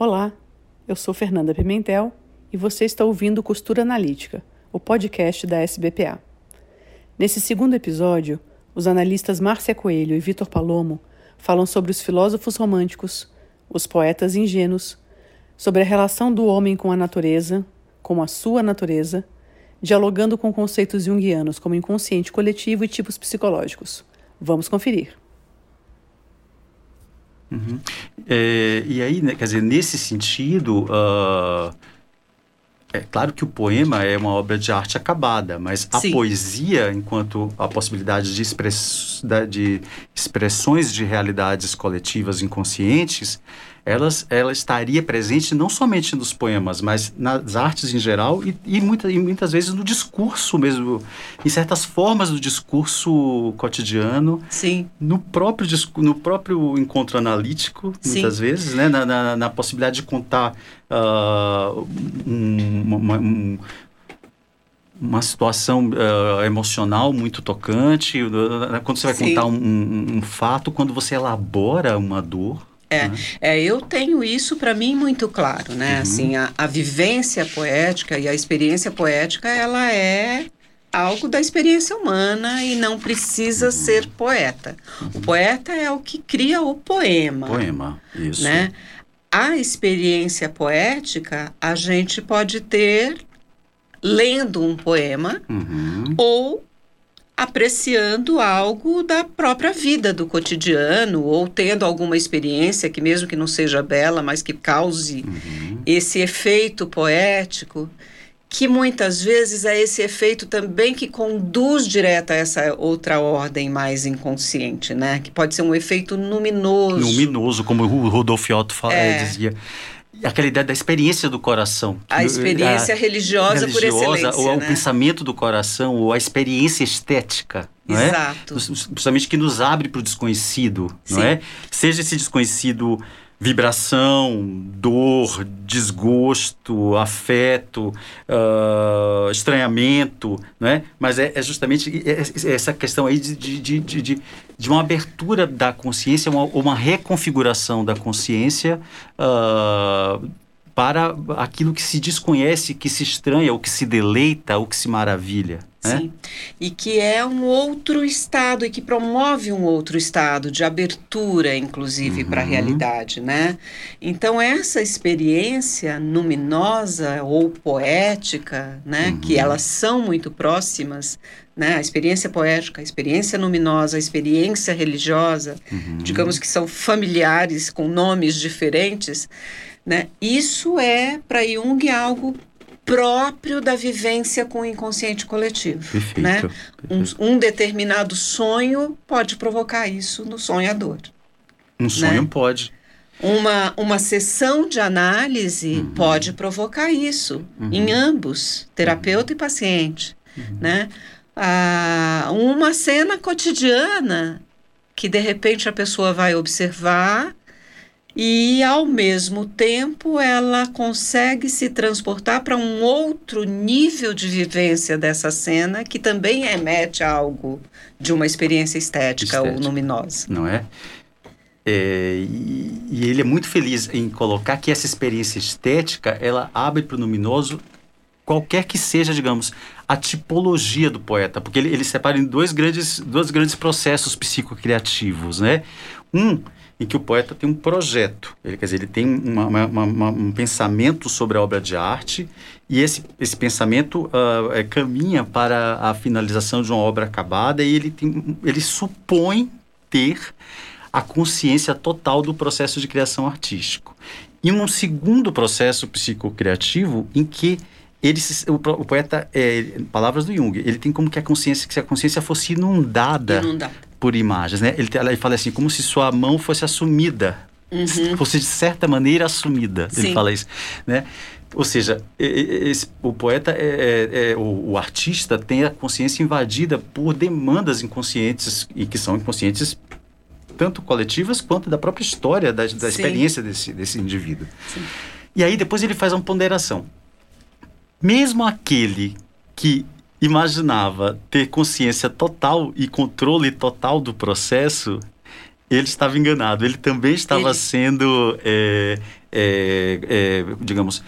Olá, eu sou Fernanda Pimentel e você está ouvindo Costura Analítica, o podcast da SBPA. Nesse segundo episódio, os analistas Márcia Coelho e Vitor Palomo falam sobre os filósofos românticos, os poetas ingênuos, sobre a relação do homem com a natureza, com a sua natureza, dialogando com conceitos junguianos como inconsciente coletivo e tipos psicológicos. Vamos conferir. Uhum. É, e aí, né, quer dizer, nesse sentido, uh, é claro que o poema é uma obra de arte acabada, mas a Sim. poesia, enquanto a possibilidade de, express, de expressões de realidades coletivas inconscientes, elas, ela estaria presente não somente nos poemas, mas nas artes em geral e, e, muita, e muitas vezes no discurso mesmo, em certas formas do discurso cotidiano. Sim. No próprio, no próprio encontro analítico, Sim. muitas vezes, né? na, na, na possibilidade de contar uh, um, uma, um, uma situação uh, emocional muito tocante, quando você vai Sim. contar um, um, um, fato, quando você elabora uma dor, é, uhum. é, eu tenho isso para mim muito claro, né? Uhum. Assim, a, a vivência poética e a experiência poética, ela é algo da experiência humana e não precisa uhum. ser poeta. Uhum. O poeta é o que cria o poema. Poema, isso. Né? A experiência poética a gente pode ter lendo um poema uhum. ou apreciando algo da própria vida, do cotidiano, ou tendo alguma experiência que, mesmo que não seja bela, mas que cause uhum. esse efeito poético, que muitas vezes é esse efeito também que conduz direto a essa outra ordem mais inconsciente, né? Que pode ser um efeito luminoso. Luminoso, como o Rodolfo Otto fala, é. dizia aquela ideia da experiência do coração. A experiência a, religiosa, religiosa, por excelência. Ou né? o pensamento do coração, ou a experiência estética. Não é? Exato. É? Principalmente que nos abre para o desconhecido, Sim. não é? Seja esse desconhecido vibração, dor, desgosto, afeto, uh, estranhamento, né? Mas é, é justamente essa questão aí de, de, de, de, de uma abertura da consciência, uma, uma reconfiguração da consciência uh, para aquilo que se desconhece, que se estranha, ou que se deleita, ou que se maravilha. Né? Sim, e que é um outro estado e que promove um outro estado de abertura, inclusive, uhum. para a realidade, né? Então essa experiência luminosa ou poética, né, uhum. que elas são muito próximas, né? A experiência poética, a experiência luminosa, a experiência religiosa, uhum. digamos que são familiares com nomes diferentes né? Isso é, para Jung, algo próprio da vivência com o inconsciente coletivo. Perfeito, né? perfeito. Um, um, determinado sonho pode provocar isso no sonhador. Um sonho né? pode. Uma, uma sessão de análise uhum. pode provocar isso uhum. em ambos, terapeuta uhum. e paciente. Uhum. Né? Ah, uma cena cotidiana que de repente a pessoa vai observar e ao mesmo tempo ela consegue se transportar para um outro nível de vivência dessa cena que também remete a algo de uma experiência estética, estética. ou luminosa. Não é? é e, e, ele é muito feliz em colocar que essa experiência estética ela abre para o luminoso qualquer que seja, digamos, a tipologia do poeta, porque ele, ele separa em dois grandes, dois grandes processos psicocriativos, né? Um em que o poeta tem um projeto, ele quer dizer, ele tem uma, uma, uma, um pensamento sobre a obra de arte e esse, esse pensamento uh, é, caminha para a finalização de uma obra acabada e ele, tem, ele supõe ter a consciência total do processo de criação artístico. E um segundo processo psicocriativo em que ele, o, o poeta, é, palavras do Jung, ele tem como que a consciência, que se a consciência fosse inundada, inundada por imagens, né? Ele, fala assim, como se sua mão fosse assumida, uhum. fosse de certa maneira assumida. Sim. Ele fala isso, né? Ou seja, esse, o poeta, é, é, é, o, o, artista tem a consciência invadida por demandas inconscientes e que são inconscientes tanto coletivas quanto da própria história, da, da experiência desse, desse indivíduo. Sim. E aí depois ele faz uma ponderação. Mesmo aquele que imaginava ter consciência total e controle total do processo, ele estava enganado. Ele também estava ele... sendo é, é, é, digamos,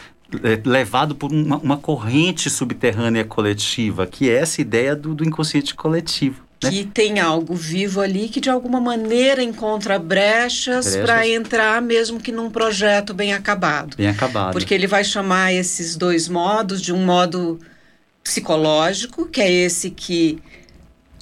levado por uma, uma, corrente subterrânea coletiva, que é essa ideia do, do inconsciente coletivo. Né? Que tem algo vivo ali que de alguma maneira encontra brechas, brechas. para entrar, mesmo que num projeto bem acabado. Bem acabado. Porque ele vai chamar esses dois modos de um modo psicológico, que é esse que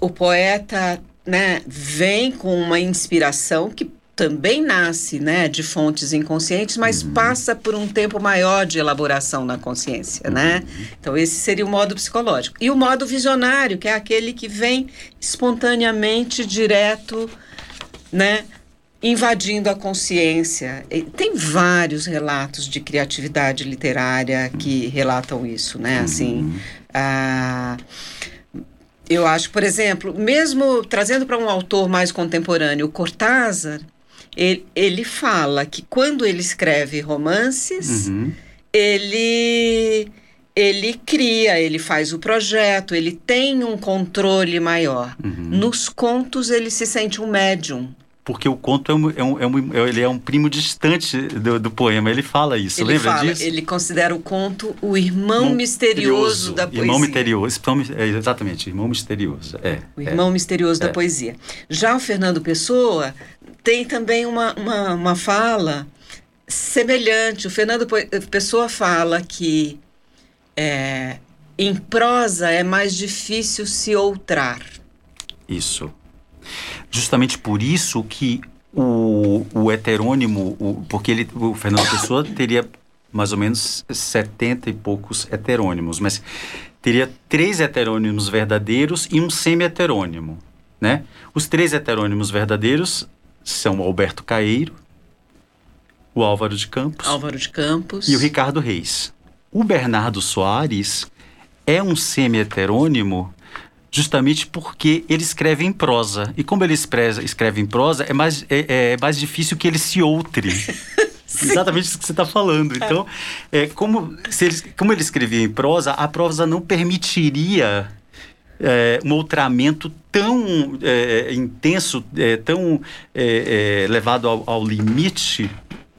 o poeta né, vem com uma inspiração que também nasce né, de fontes inconscientes, mas uhum. passa por um tempo maior de elaboração na consciência, né? uhum. né? Então esse seria o modo psicológico. E o modo visionário, que é aquele que vem espontaneamente direto, né? Invadindo a consciência. E tem vários relatos de criatividade literária que relatam isso, né? Assim, uhum. A eu acho, por exemplo, mesmo trazendo para um autor mais contemporâneo, Cortázar, ele, ele fala que quando ele escreve romances, uhum. ele ele cria, ele faz o projeto, ele tem um controle maior. Uhum. Nos contos ele se sente um médium porque o conto é um, é um, é um, ele é um primo distante do, do, poema. Ele fala isso, ele lembra fala, disso? Ele considera o conto o irmão misterioso, misterioso, da poesia. Irmão misterioso, é, exatamente, irmão misterioso. É, o irmão é, misterioso da é. poesia. Já o Fernando Pessoa tem também uma, uma, uma fala semelhante. O Fernando Pessoa fala que é, em prosa é mais difícil se outrar. Isso. Justamente por isso que o, o heterônimo, o, porque ele, o Fernando Pessoa teria mais ou menos 70 e poucos heterônimos, mas teria três heterônimos verdadeiros e um semi-heterônimo, né? Os três heterônimos verdadeiros são o Alberto Caeiro, o Álvaro de Campos, Álvaro de Campos e o Ricardo Reis. O Bernardo Soares é um semi-heterônimo justamente porque ele escreve em prosa. E como ele escreve em prosa, é mais, é, é mais difícil que ele se outre. Exatamente isso que você está falando. Então, é, como, ele, como ele escrevia em prosa, a prosa não permitiria é, um outramento tão é, intenso, é, tão é, é, levado ao, ao limite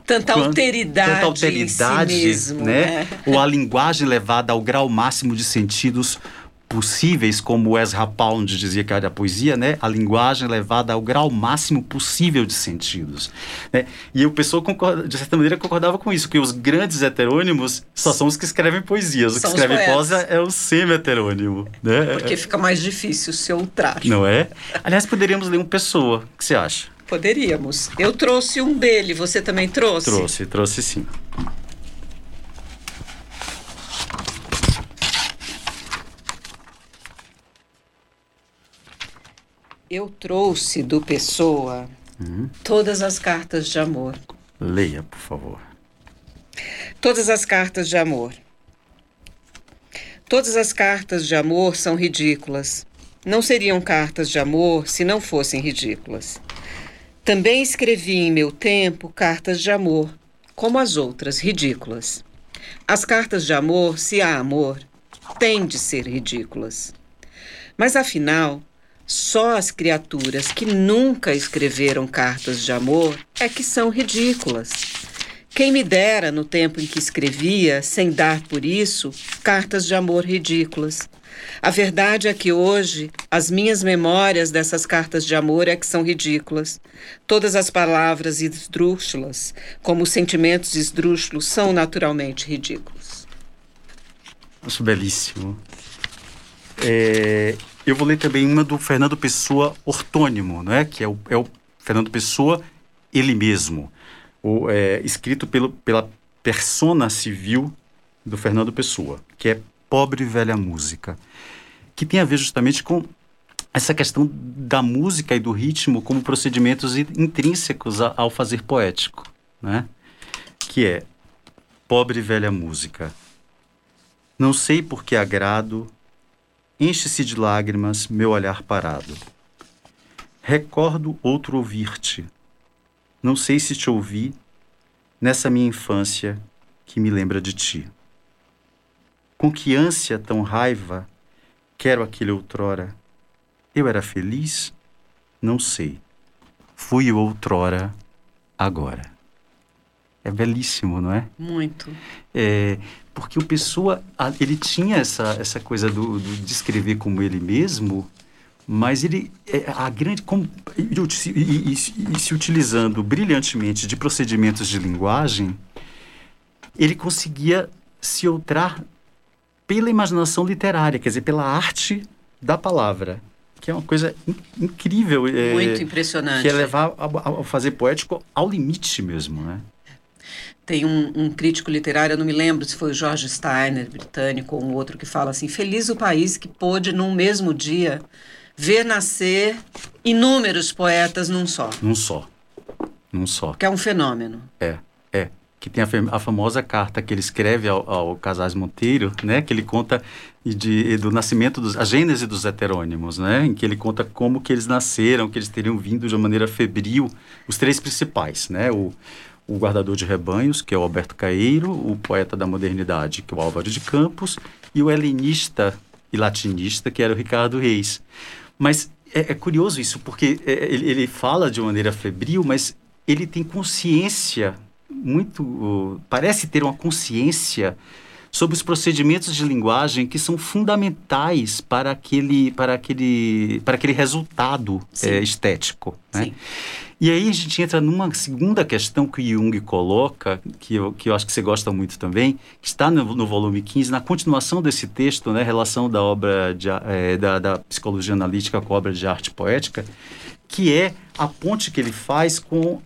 tanta alteridade, tanta alteridade si mesmo, né? né? Ou a linguagem levada ao grau máximo de sentidos possíveis, como Ezra Pound dizia que era a poesia, né? A linguagem levada ao grau máximo possível de sentidos. Né? E o pessoal, concorda, de certa maneira, concordava com isso, que os grandes heterônimos só são os que escrevem poesias. Os que escrevem prosa é o semi-heterônimo. Né? Porque fica mais difícil se outrar. Não é? Aliás, poderíamos ler um Pessoa. O que você acha? Poderíamos. Eu trouxe um dele, você também trouxe? Trouxe, trouxe sim. Eu trouxe do Pessoa uhum. todas as cartas de amor. Leia, por favor. Todas as cartas de amor. Todas as cartas de amor são ridículas. Não seriam cartas de amor se não fossem ridículas. Também escrevi em meu tempo cartas de amor, como as outras ridículas. As cartas de amor, se há amor, têm de ser ridículas. Mas afinal, só as criaturas que nunca escreveram cartas de amor é que são ridículas. Quem me dera, no tempo em que escrevia, sem dar por isso, cartas de amor ridículas. A verdade é que hoje as minhas memórias dessas cartas de amor é que são ridículas. Todas as palavras esdrúxulas, como os sentimentos esdrúxulos, são naturalmente ridículos. Acho belíssimo. É, eu vou ler também uma do Fernando Pessoa ortônimo, não é? que é o, é o Fernando Pessoa ele mesmo, o, é, escrito pelo, pela persona civil do Fernando Pessoa, que é Pobre Velha Música, que tem a ver justamente com essa questão da música e do ritmo como procedimentos intrínsecos ao fazer poético, né? que é Pobre Velha Música. Não sei por que agrado Enche-se de lágrimas meu olhar parado. Recordo outro ouvir-te. Não sei se te ouvi nessa minha infância que me lembra de ti. Com que ânsia tão raiva quero aquele outrora. Eu era feliz? Não sei. Fui outrora, agora. É belíssimo, não é? Muito. É, porque o Pessoa, ele tinha essa, essa coisa do, do, de escrever como ele mesmo, mas ele, é, a grande, e, e, e, e se utilizando brilhantemente de procedimentos de linguagem, ele conseguia se outrar pela imaginação literária, quer dizer, pela arte da palavra que é uma coisa in incrível. É, Muito impressionante. Que é levar a, a, fazer poético ao limite mesmo, né? Tem um, um, crítico literário, eu não me lembro se foi o George Steiner, britânico, ou um outro, que fala assim: Feliz o país que pôde, num mesmo dia, ver nascer inúmeros poetas num só. Num só. Num só. Que é um fenômeno. É, é que tem a, a, famosa carta que ele escreve ao, ao Casais Monteiro, né, que ele conta de, do nascimento dos a gênese dos heterônimos, né, em que ele conta como que eles nasceram, que eles teriam vindo de uma maneira febril, os três principais, né, o, o guardador de rebanhos, que é o Alberto Caeiro, o poeta da modernidade, que é o Álvaro de Campos, e o helenista e latinista, que era o Ricardo Reis. Mas é, é curioso isso, porque é, ele, ele fala de maneira febril, mas ele tem consciência muito. parece ter uma consciência sobre os procedimentos de linguagem que são fundamentais para aquele, para aquele, para aquele resultado é, estético. Né? E aí a gente entra numa segunda questão que Jung coloca, que eu, que eu acho que você gosta muito também, que está no, no volume 15, na continuação desse texto, né, relação da obra de, é, da, da psicologia analítica com a obra de arte poética, que é a ponte que ele faz com uh,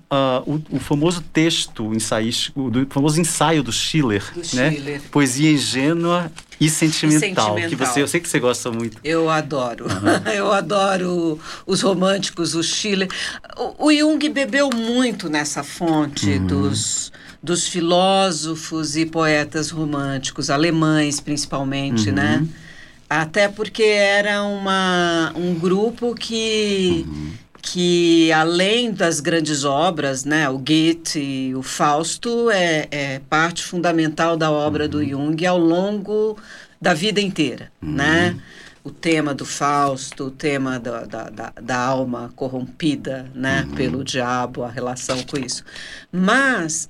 o, o, famoso texto ensaístico, do famoso ensaio do Schiller, do né? Schiller. Poesia ingênua e sentimental, e sentimental, que você, eu sei que você gosta muito. Eu adoro, uhum. eu adoro os românticos, o Schiller. O, o Jung bebeu muito nessa fonte uhum. dos dos filósofos e poetas românticos, alemães principalmente, né? uhum. né? Até porque era uma, um grupo que uhum que além das grandes obras, né, o Goethe, o Fausto é, é parte fundamental da obra uhum. do Jung ao longo da vida inteira, uhum. né? O tema do Fausto, o tema da, da, da, da alma corrompida, né, uhum. pelo diabo, a relação com isso. Mas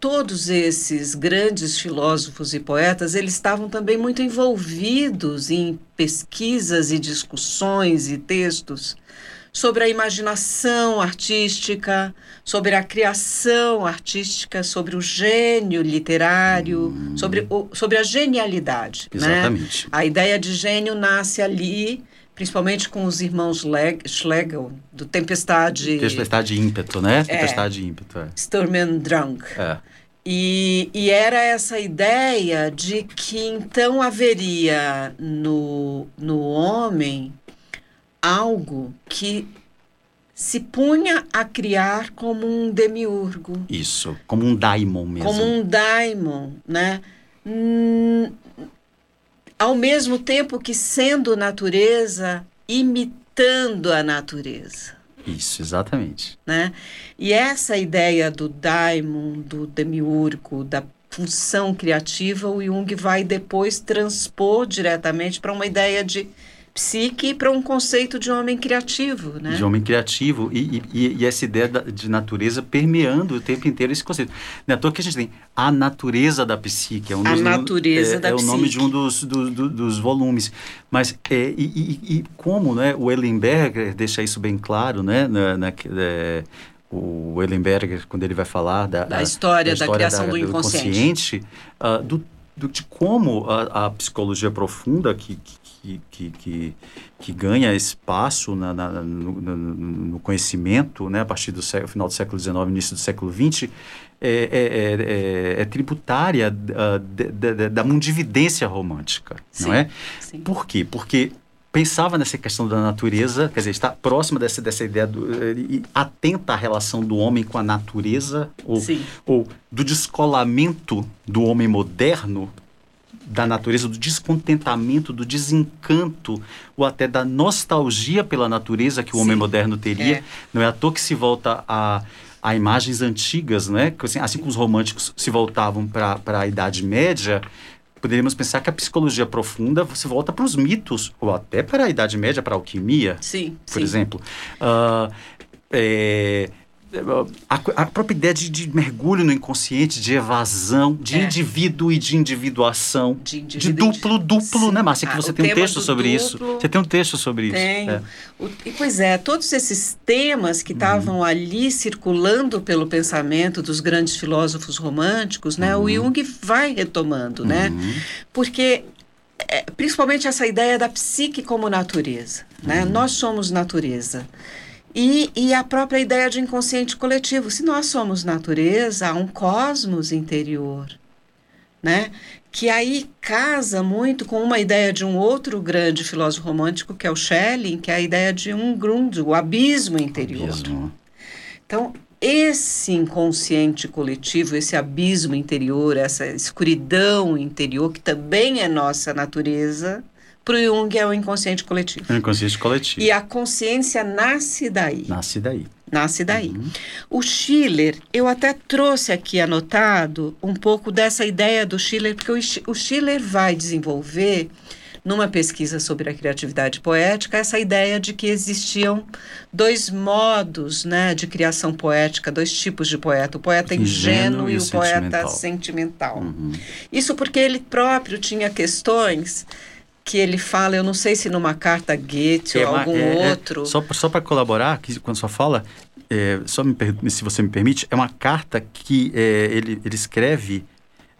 todos esses grandes filósofos e poetas, eles estavam também muito envolvidos em pesquisas e discussões e textos sobre a imaginação artística, sobre a criação artística, sobre o gênio literário, hum. sobre, o, sobre a genialidade. Né? Exatamente. Né? A ideia de gênio nasce ali, principalmente com os irmãos Schlegel, do Tempestade... Tempestade e Ímpeto, né? É, Tempestade e Ímpeto, é. Sturm und Drang. É. E, e, era essa ideia de que então haveria no, no homem algo que se punha a criar como um demiurgo. Isso, como um daimon mesmo. Como um daimon, né? Hum, ao mesmo tempo que sendo natureza, imitando a natureza. Isso, exatamente. Né? E essa ideia do daimon, do demiurgo, da função criativa, o Jung vai depois transpor diretamente para uma ideia de psique para um conceito de homem criativo, né? De homem criativo e, e, e essa ideia de natureza permeando o tempo inteiro esse conceito. Não é à toa que a gente tem a natureza da psique. É um a dos, natureza é, da é psique. É o nome de um dos, do, do, dos volumes. Mas, é, e, e, como né, o Ellenberger deixa isso bem claro, né? Na, na, é, o Ellenberger, quando ele vai falar da, da, história, da, história da criação da, do inconsciente, do, inconsciente, uh, do, de como a, a psicologia profunda, que, que que, que, ganha espaço na, na, no, no, conhecimento, né, a partir do século, final do século XIX, início do século XX, é, é, é, é tributária uh, da, da, da mundividência romântica, sim, não é? Sim. Por quê? Porque pensava nessa questão da natureza, quer dizer, está próxima dessa, dessa ideia, do, e atenta à relação do homem com a natureza, ou, ou do descolamento do homem moderno da natureza, do descontentamento, do desencanto, ou até da nostalgia pela natureza que o Sim, homem moderno teria. É. Não é à toa que se volta a, a imagens antigas, né? Assim, assim como os românticos se voltavam para a Idade Média, poderíamos pensar que a psicologia profunda se volta para os mitos, ou até para a Idade Média, para a alquimia, sim, por sim. exemplo. Uh, é, a, a, própria ideia de, de, mergulho no inconsciente, de evasão, de é. indivíduo e de individuação, de, de duplo, duplo, Sim. né, Márcia? Que ah, você tem um texto sobre duplo, isso. Você tem um texto sobre tenho. isso. Tenho. É. Pois é, todos esses temas que estavam uhum. ali circulando pelo pensamento dos grandes filósofos românticos, né, uhum. o Jung vai retomando, né? Uhum. Porque é, principalmente essa ideia da psique como natureza, né? Uhum. Nós somos natureza. E, e a própria ideia de inconsciente coletivo. Se nós somos natureza, há um cosmos interior, né? que aí casa muito com uma ideia de um outro grande filósofo romântico, que é o Schelling, que é a ideia de um grund, o abismo interior. Abismo. Então, esse inconsciente coletivo, esse abismo interior, essa escuridão interior, que também é nossa natureza, para o Jung é o inconsciente coletivo. O inconsciente coletivo. E a consciência nasce daí. Nasce daí. Nasce daí. Uhum. O Schiller, eu até trouxe aqui anotado um pouco dessa ideia do Schiller, porque o, Schiller vai desenvolver numa pesquisa sobre a criatividade poética essa ideia de que existiam dois modos né, de criação poética, dois tipos de poeta, o poeta ingênuo, ingênuo e, o, o poeta sentimental. Uhum. Isso porque ele próprio tinha questões que ele fala, eu não sei se numa carta Goethe é ou algum é, é, outro. só só para colaborar, que quando só fala, é, só me, se você me permite, é uma carta que é, ele, ele escreve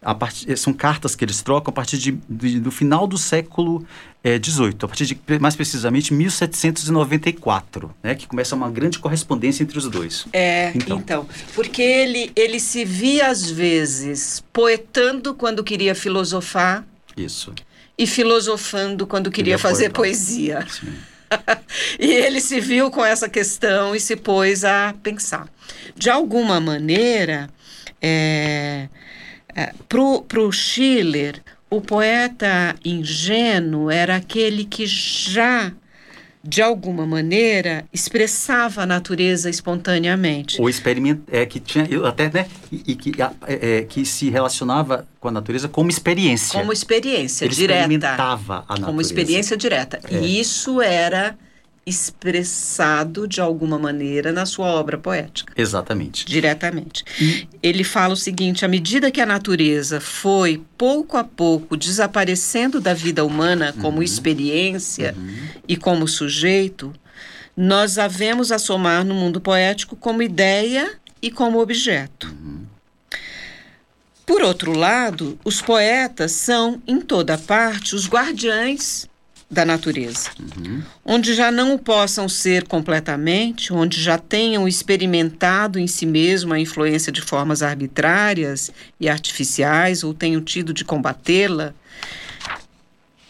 a part, são cartas que eles trocam a partir de, de do final do século XVIII, a partir de, mais precisamente, 1794, né, que começa uma grande correspondência entre os dois. É, então, então porque ele, ele se via, às vezes, poetando quando queria filosofar. Isso e filosofando quando queria, fazer poesia. e ele se viu com essa questão e se pôs a pensar. De alguma maneira, é, é, para o Schiller, o poeta ingênuo era aquele que já de alguma maneira, expressava a natureza espontaneamente. Ou experimenta, é, que tinha, até, né, e, e que, é, é, que se relacionava com a natureza como experiência. Como experiência Ele direta. experimentava a natureza. Como experiência direta. É. E isso era expressado de alguma maneira na sua obra poética. Exatamente. Diretamente. E... Ele fala o seguinte: à medida que a natureza foi pouco a pouco desaparecendo da vida humana como uhum. experiência uhum. e como sujeito, nós a vemos assomar no mundo poético como ideia e como objeto. Uhum. Por outro lado, os poetas são, em toda parte, os guardiães da natureza, uhum. onde já não o possam ser completamente, onde já tenham experimentado em si mesmo a influência de formas arbitrárias e artificiais ou tenham tido de combatê-la,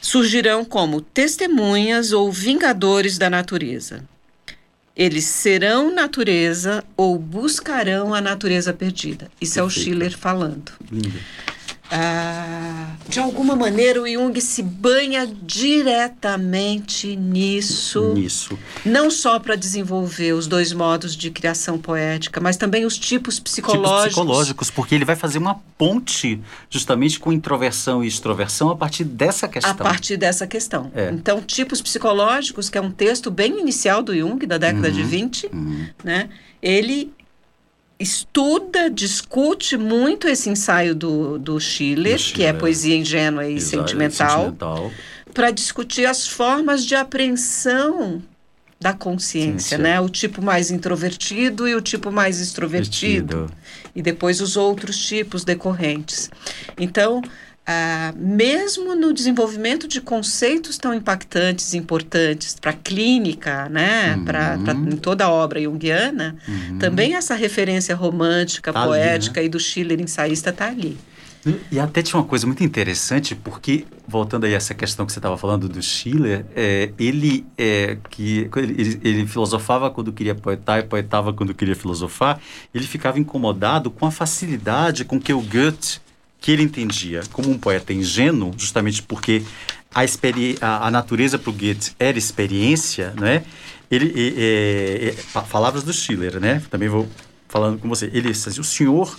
surgirão como testemunhas ou vingadores da natureza. Eles serão natureza ou buscarão a natureza perdida. Isso Perfeito. é o Schiller falando. Lindo. Ah, de alguma maneira o Jung se banha diretamente nisso. Nisso. Não só para desenvolver os dois modos de criação poética, mas também os tipos psicológicos. Tipos psicológicos, porque ele vai fazer uma ponte justamente com introversão e extroversão a partir dessa questão. A partir dessa questão. É. Então, tipos psicológicos, que é um texto bem inicial do Jung, da década uhum, de 20, uhum. né? Ele estuda, discute muito esse ensaio do, do Schiller, Schiller que é poesia ingênua e sentimental, sentimental. para discutir as formas de apreensão da consciência, Ciência. né? O tipo mais introvertido e o tipo mais extrovertido. Vestido. E depois os outros tipos decorrentes. Então, ah, mesmo no desenvolvimento de conceitos tão impactantes, importantes para a clínica, né, uhum. para em toda a obra junguiana, uhum. também essa referência romântica, tá poética ali, né? e do Schiller ensaísta está ali. E até tinha uma coisa muito interessante, porque, voltando aí a essa questão que você estava falando do Schiller, é, ele, é, que, ele, ele, filosofava quando queria poetar e poetava quando queria filosofar, ele ficava incomodado com a facilidade com que o Goethe que ele entendia como um poeta ingênuo, justamente porque a, a, a natureza para o Goethe era experiência, né? Ele, é, é, palavras do Schiller, né? Também vou falando com você. Ele dizia, o senhor,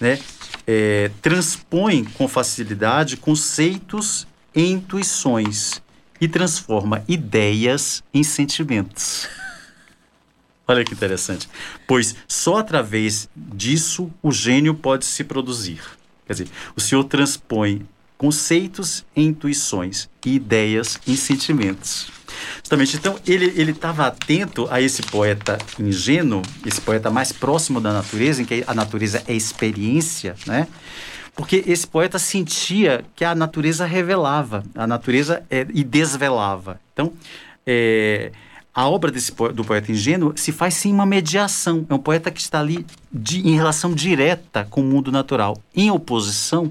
né? É, transpõe com facilidade conceitos e intuições e transforma ideias em sentimentos. Olha que interessante. Pois só através disso o gênio pode se produzir. Quer dizer, o Senhor transpõe conceitos intuições e ideias em sentimentos. Justamente, então, ele estava atento a esse poeta ingênuo, esse poeta mais próximo da natureza, em que a natureza é experiência, né? Porque esse poeta sentia que a natureza revelava, a natureza é, e desvelava. Então, é, a obra desse, do poeta ingênuo se faz sim uma mediação. É um poeta que está ali de, em relação direta com o mundo natural, em oposição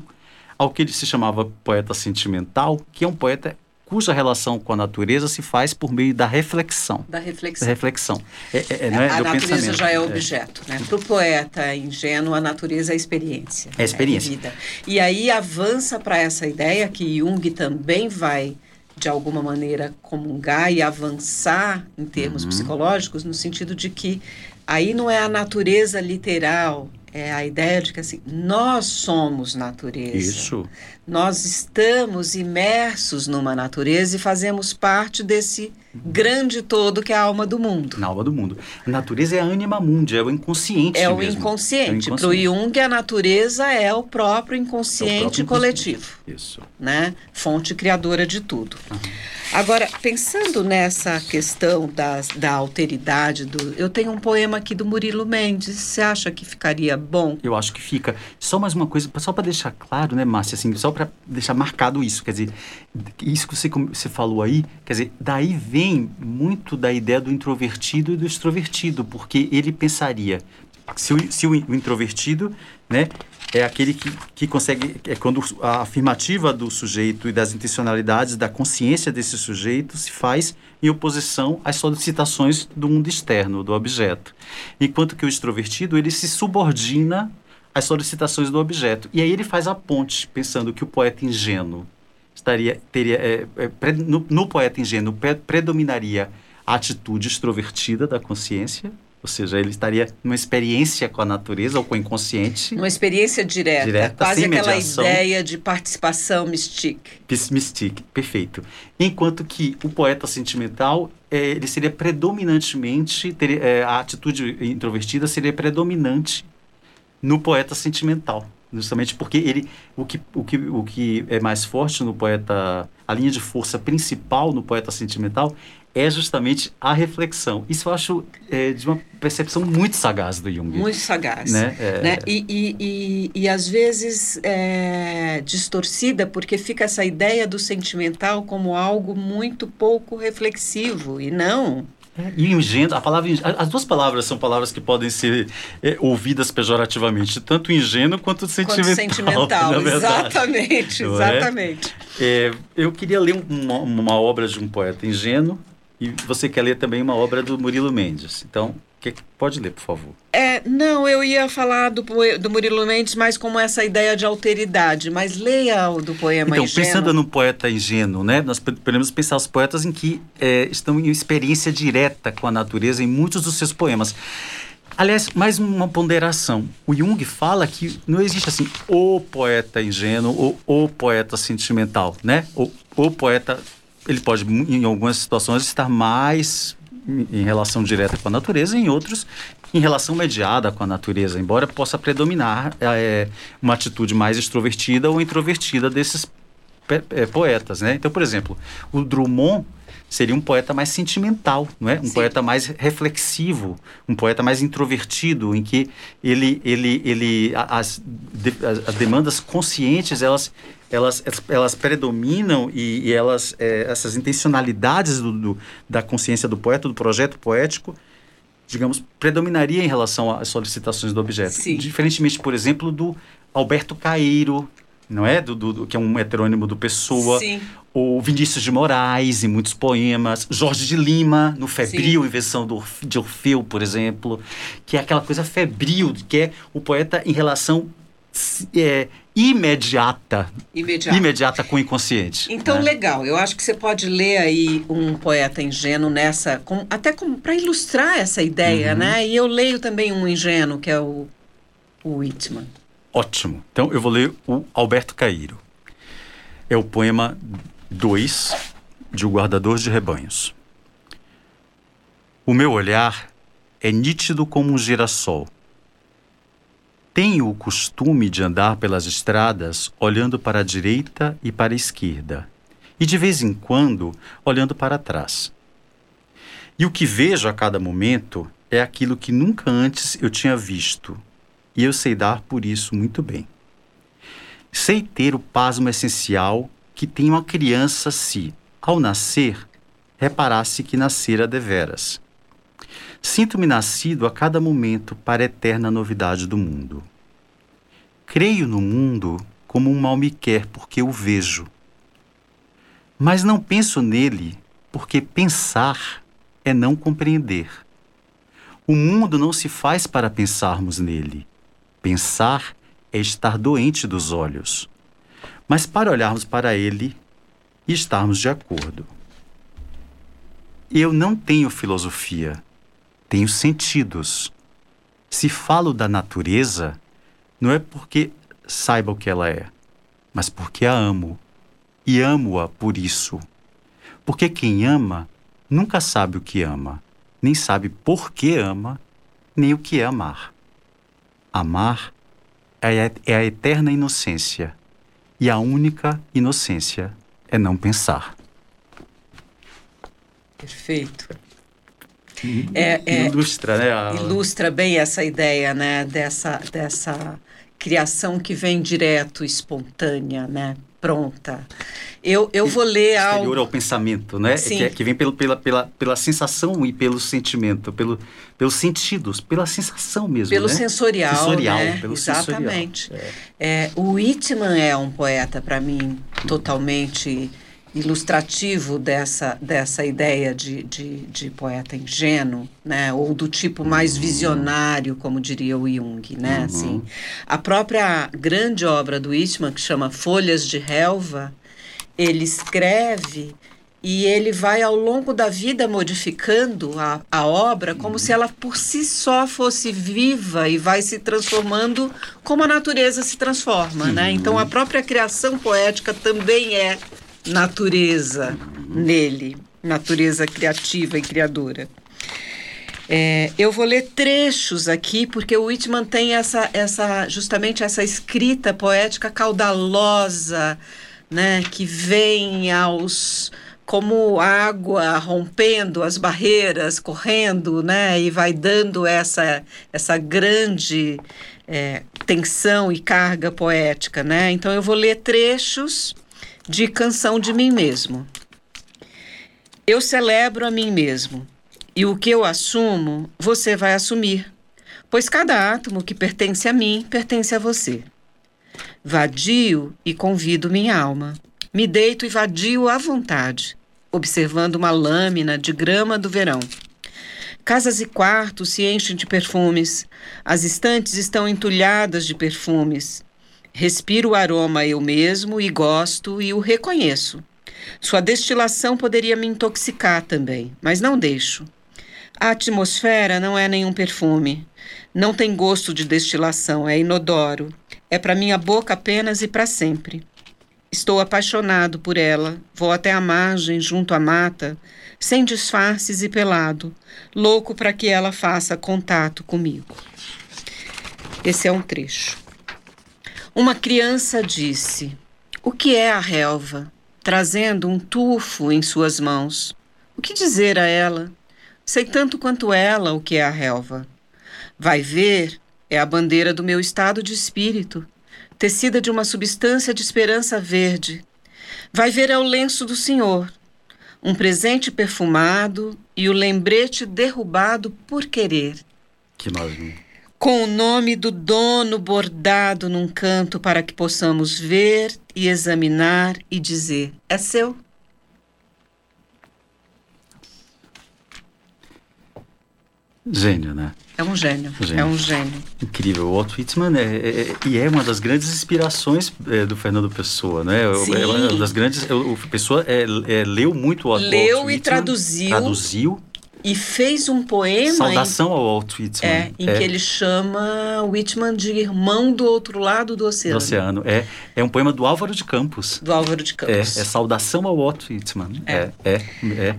ao que ele se chamava poeta sentimental, que é um poeta cuja relação com a natureza se faz por meio da reflexão. Da reflexão. Da reflexão. É, é, não é, a natureza já é objeto. Né? Para o poeta ingênuo, a natureza é experiência. É experiência. vida. E aí avança para essa ideia que Jung também vai, de alguma maneira, comungar e avançar em termos Uhum. psicológicos, no sentido de que aí não é a natureza literal, é a ideia de que assim, nós somos natureza. Isso. Nós estamos imersos numa natureza e fazemos parte desse grande todo que é a alma do mundo. Na alma do mundo. A natureza é a anima mundi, é o inconsciente É o mesmo. inconsciente. É Para o Jung, a natureza é o próprio É o inconsciente próprio coletivo, Isso. né? Fonte criadora de tudo. Agora, pensando nessa questão das, da alteridade, do, eu tenho um poema aqui do Murilo Mendes. Você acha que ficaria bom? Eu acho que fica. Só mais uma coisa, só para deixar claro, né, Márcia, assim, só para deixar marcado isso, quer dizer, isso que você, você falou aí, quer dizer, daí vem muito da ideia do introvertido e do extrovertido, porque ele pensaria, se o, se o introvertido, né, é aquele que, que consegue, é quando a afirmativa do sujeito e das intencionalidades da consciência desse sujeito se faz em oposição às solicitações do mundo externo, do objeto. Enquanto que o extrovertido, ele se subordina às solicitações do objeto. E aí ele faz a ponte, pensando que o poeta ingênuo estaria, teria, é, é, no, no poeta ingênuo pre- predominaria a atitude extrovertida da consciência, ou seja, ele estaria numa experiência com a natureza ou com o inconsciente, Uma experiência direta, Direta, quase aquela mediação. ideia de participação mystique. Mystique, perfeito. Enquanto que o poeta sentimental, é, ele seria predominantemente, teria, é, a atitude introvertida seria predominante no poeta sentimental. Justamente porque ele, o que, o, que, o que é mais forte no poeta, a linha de força principal no poeta sentimental é justamente a reflexão. Isso eu acho é, de uma percepção muito sagaz do Jung. Muito sagaz. Né? É, né? E, e, e, e às vezes é, distorcida, porque fica essa ideia do sentimental como algo muito pouco reflexivo. E não. É, ingênuo, a palavra, as duas palavras são palavras que podem ser é, ouvidas pejorativamente, tanto ingênuo quanto sentimental. Quanto sentimental. verdade. Exatamente, Não é? exatamente. É, eu queria ler um- uma, uma obra de um poeta ingênuo e você quer ler também uma obra do Murilo Mendes. Então, que- pode ler, por favor. É, não, eu ia falar do, do Murilo Mendes mais como essa ideia de alteridade, mas leia o do poema Então, ingênuo. pensando no poeta ingênuo, né? Nós podemos pensar os poetas em que é, estão em experiência direta com a natureza em muitos dos seus poemas. Aliás, mais uma ponderação. O Jung fala que não existe assim o poeta ingênuo ou o poeta sentimental, né? O, o poeta, ele pode, em algumas situações, estar mais em- relação direta com a natureza, em outros, em relação mediada com a natureza, embora possa predominar é, uma atitude mais extrovertida ou introvertida desses é, poetas, né? Então, por exemplo, o Drummond seria um poeta mais sentimental, não é? Um Sim. poeta mais reflexivo, um poeta mais introvertido, em que ele, ele, ele, as, as demandas conscientes elas, elas, elas predominam e, e elas, é, essas intencionalidades do, do- da consciência do poeta, do projeto poético, digamos, predominaria em relação às solicitações do objeto. Sim. Diferentemente, por exemplo, do Alberto Caeiro, não é? Do, do- que é um heterônimo do Pessoa. Sim. O Vinícius de Moraes, em muitos poemas. Jorge de Lima, no Febril, Invenção do, de Orfeu, por exemplo. Que é aquela coisa febril, que é o poeta em relação é, imediata, Imediato. imediata com o inconsciente. Então, né? legal. Eu acho que você pode ler aí um poeta ingênuo nessa, com- até para ilustrar essa ideia, Uhum. né? E eu leio também um ingênuo, que é o, o Whitman. Ótimo. Então eu vou ler o Alberto Cairo. É o poema 2 de O Guardador de Rebanhos. O meu olhar é nítido como um girassol. Tenho o costume de andar pelas estradas olhando para a direita e para a esquerda, e de vez em quando olhando para trás. E o que vejo a cada momento é aquilo que nunca antes eu tinha visto, e eu sei dar por isso muito bem. Sei ter o pasmo essencial que tem uma criança se, ao nascer, reparasse que nascera deveras. Sinto-me nascido a cada momento para a eterna novidade do mundo. Creio no mundo como um mal me quer porque o vejo. Mas não penso nele porque pensar é não compreender. O mundo não se faz para pensarmos nele. Pensar é estar doente dos olhos. Mas para olharmos para ele e estarmos de acordo. Eu não tenho filosofia, tenho sentidos. Se falo da natureza, não é porque saiba o que ela é, mas porque a amo. E amo-a por isso. Porque quem ama nunca sabe o que ama, nem sabe por que ama, nem o que é amar. Amar é, é a eterna inocência, e a única inocência é não pensar. Perfeito. É, é, ilustra, né? A... Ilustra bem essa ideia, né? Dessa, dessa criação que vem direto, espontânea, né? Pronta. Eu, eu vou ler algo... Exterior ao pensamento, né? Que, é, que vem pelo, pela, pela, pela sensação e pelo sentimento, pelo, pelos sentidos, pela sensação mesmo, Pelo né? sensorial, sensorial né? Pelo Exatamente. Sensorial. É. É, o Whitman é um poeta, para mim, totalmente ilustrativo dessa, dessa ideia de, de, de, poeta ingênuo, né? ou do tipo mais visionário, como diria o Jung. Né? Uhum. Assim, a própria grande obra do Whitman, que chama Folhas de Relva, ele escreve e ele vai ao longo da vida modificando a, a obra como uhum. se ela por si só fosse viva e vai se transformando como a natureza se transforma. Uhum. Né? Então a própria criação poética também é natureza nele, natureza criativa e criadora. É, eu vou ler trechos aqui, porque o Whitman tem essa, essa, justamente essa escrita poética caudalosa, né, que vem aos como água rompendo as barreiras, correndo, né, e vai dando essa essa grande é, tensão e carga poética, né. Então eu vou ler trechos de canção de mim mesmo. Eu celebro a mim mesmo, e o que eu assumo, você vai assumir, pois cada átomo que pertence a mim pertence a você. Vadio e convido minha alma. Me deito e vadio à vontade, observando uma lâmina de grama do verão. Casas e quartos se enchem de perfumes, as estantes estão entulhadas de perfumes. Respiro o aroma eu mesmo e gosto e o reconheço. Sua destilação poderia me intoxicar também, mas não deixo. A atmosfera não é nenhum perfume. Não tem gosto de destilação, é inodoro. É para minha boca apenas e para sempre. Estou apaixonado por ela. Vou até a margem, junto à mata, sem disfarces e pelado, louco para que ela faça contato comigo. Esse é um trecho. Uma criança disse: O que é a relva? Trazendo um tufo em suas mãos. O que dizer a ela? Sei tanto quanto ela o que é a relva. Vai ver, é a bandeira do meu estado de espírito, tecida de uma substância de esperança verde. Vai ver é o lenço do Senhor, um presente perfumado e o lembrete derrubado por querer. Que maravilha com o nome do dono bordado num canto para que possamos ver e examinar e dizer: é seu. Gênio, né? É um gênio, gênio. é um gênio. Incrível. O Walt Whitman é, é, é, e é uma das grandes inspirações é, do Fernando Pessoa, né? Sim. É uma das grandes. O Pessoa é, é, leu muito o Walt Leu e traduziu. Traduziu e fez um poema. Saudação em, ao Walt Whitman. É, em é. que ele chama Whitman de irmão do outro lado do oceano. Do oceano. É, é um poema do Álvaro de Campos. Do Álvaro de Campos. É, é Saudação ao Walt Whitman. É. é, é. é.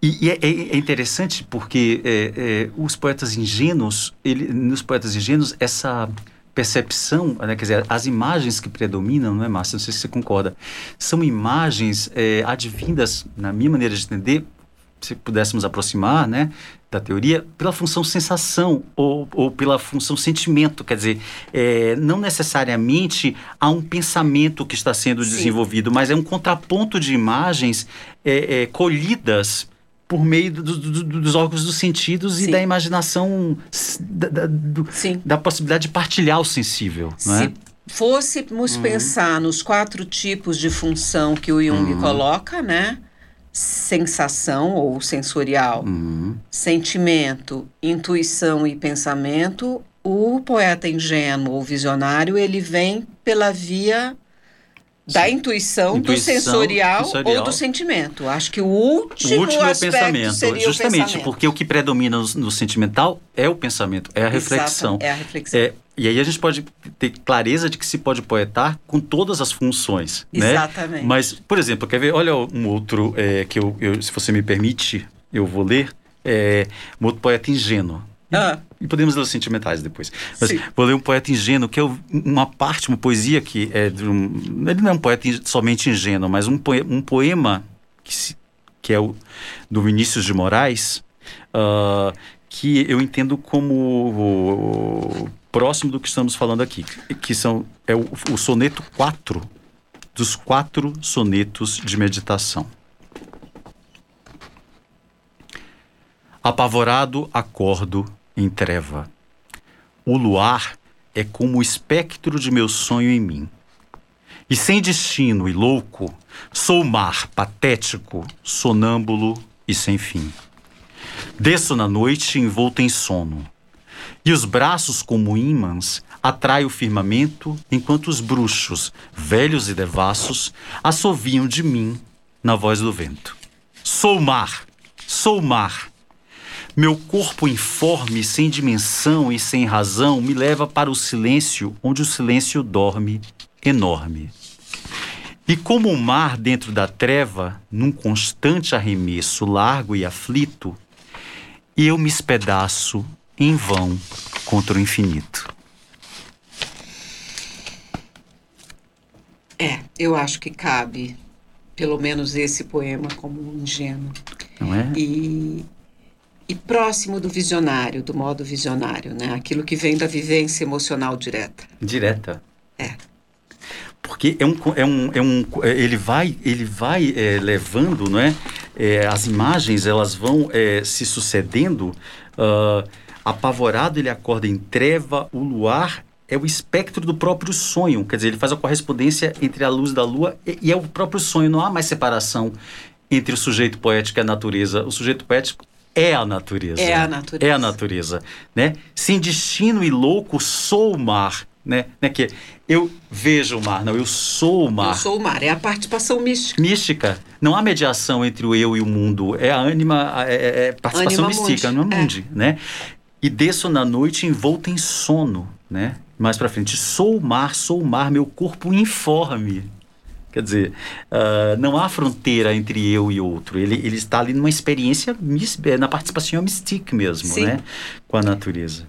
E, e é, é, interessante porque é, é, os poetas ingênuos, ele, nos poetas ingênuos, essa percepção, né, quer dizer, as imagens que predominam, não é, Márcia? Não sei se você concorda. São imagens é, advindas, na minha maneira de entender, se pudéssemos aproximar, né, da teoria, pela função sensação ou, ou pela função sentimento. Quer dizer, é, não necessariamente há um pensamento que está sendo Sim. desenvolvido, mas é um contraponto de imagens é, é, colhidas por meio do, do, dos órgãos dos sentidos Sim. e da imaginação, da, da, da, possibilidade de partilhar o sensível. Se é? fôssemos uhum. pensar nos quatro tipos de função que o Jung uhum. coloca, né? Sensação ou sensorial, uhum. sentimento, intuição e pensamento, o poeta ingênuo ou visionário, ele vem pela via da intuição, intuição do sensorial, sensorial, ou do sentimento. Acho que o último, o último é o pensamento. Justamente, o pensamento. porque o que predomina no, no, sentimental é o pensamento, é a reflexão. é a reflexão. É, e aí a gente pode ter clareza de que se pode poetar com todas as funções. Né? Exatamente. Né? Mas, por exemplo, quer ver? Olha um outro é, que eu, eu, se você me permite, eu vou ler. É, um outro poeta ingênuo. Ah. E podemos ler os sentimentais depois. Mas Sim. vou ler um poeta ingênuo, que é uma parte, uma poesia que é um. Ele não é um poeta somente ingênuo, mas um poema, um poema que, se, que é o do Vinícius de Moraes, uh, que eu entendo como próximo do que estamos falando aqui, que são é o, o soneto 4 dos quatro sonetos de meditação. Apavorado acordo em treva. O luar é como o espectro de meu sonho em mim. E sem destino e louco, sou mar patético, sonâmbulo e sem fim. Desço na noite envolto em sono, e os braços como ímãs atraem o firmamento, enquanto os bruxos, velhos e devassos, assoviam de mim na voz do vento. Sou mar, sou mar, meu corpo informe, sem dimensão e sem razão, me leva para o silêncio, onde o silêncio dorme, enorme. E como o mar dentro da treva, num constante arremesso largo e aflito, eu me espedaço em vão contra o infinito. É, eu acho que cabe, pelo menos esse poema, como um ingênuo. Não é? E e próximo do visionário, do modo visionário, né? Aquilo que vem da vivência emocional direta. Direta. É. Porque é um, é um, é um ele vai, ele vai é, levando, não é? é? As imagens elas vão é, se sucedendo. Uh, apavorado ele acorda em treva, o luar é o espectro do próprio sonho. Quer dizer, ele faz a correspondência entre a luz da lua e, e é o próprio sonho. Não há mais separação entre o sujeito poético e a natureza. O sujeito poético é a natureza. É a natureza. É a natureza, né? Sem destino e louco sou o mar, né? né? Que eu vejo o mar, não, eu sou o mar. Eu sou o mar, é a participação mística. Mística. Não há mediação entre o eu e o mundo, é a ânima, é, é, é participação anima mística, não é mundi, né? E desço na noite envolto em sono, né? Mais para frente, sou o mar, sou o mar, meu corpo informe, Quer dizer, uh, não há fronteira entre eu e outro. Ele, ele está ali numa experiência, na participação mística mesmo, Sim. né? Com a natureza.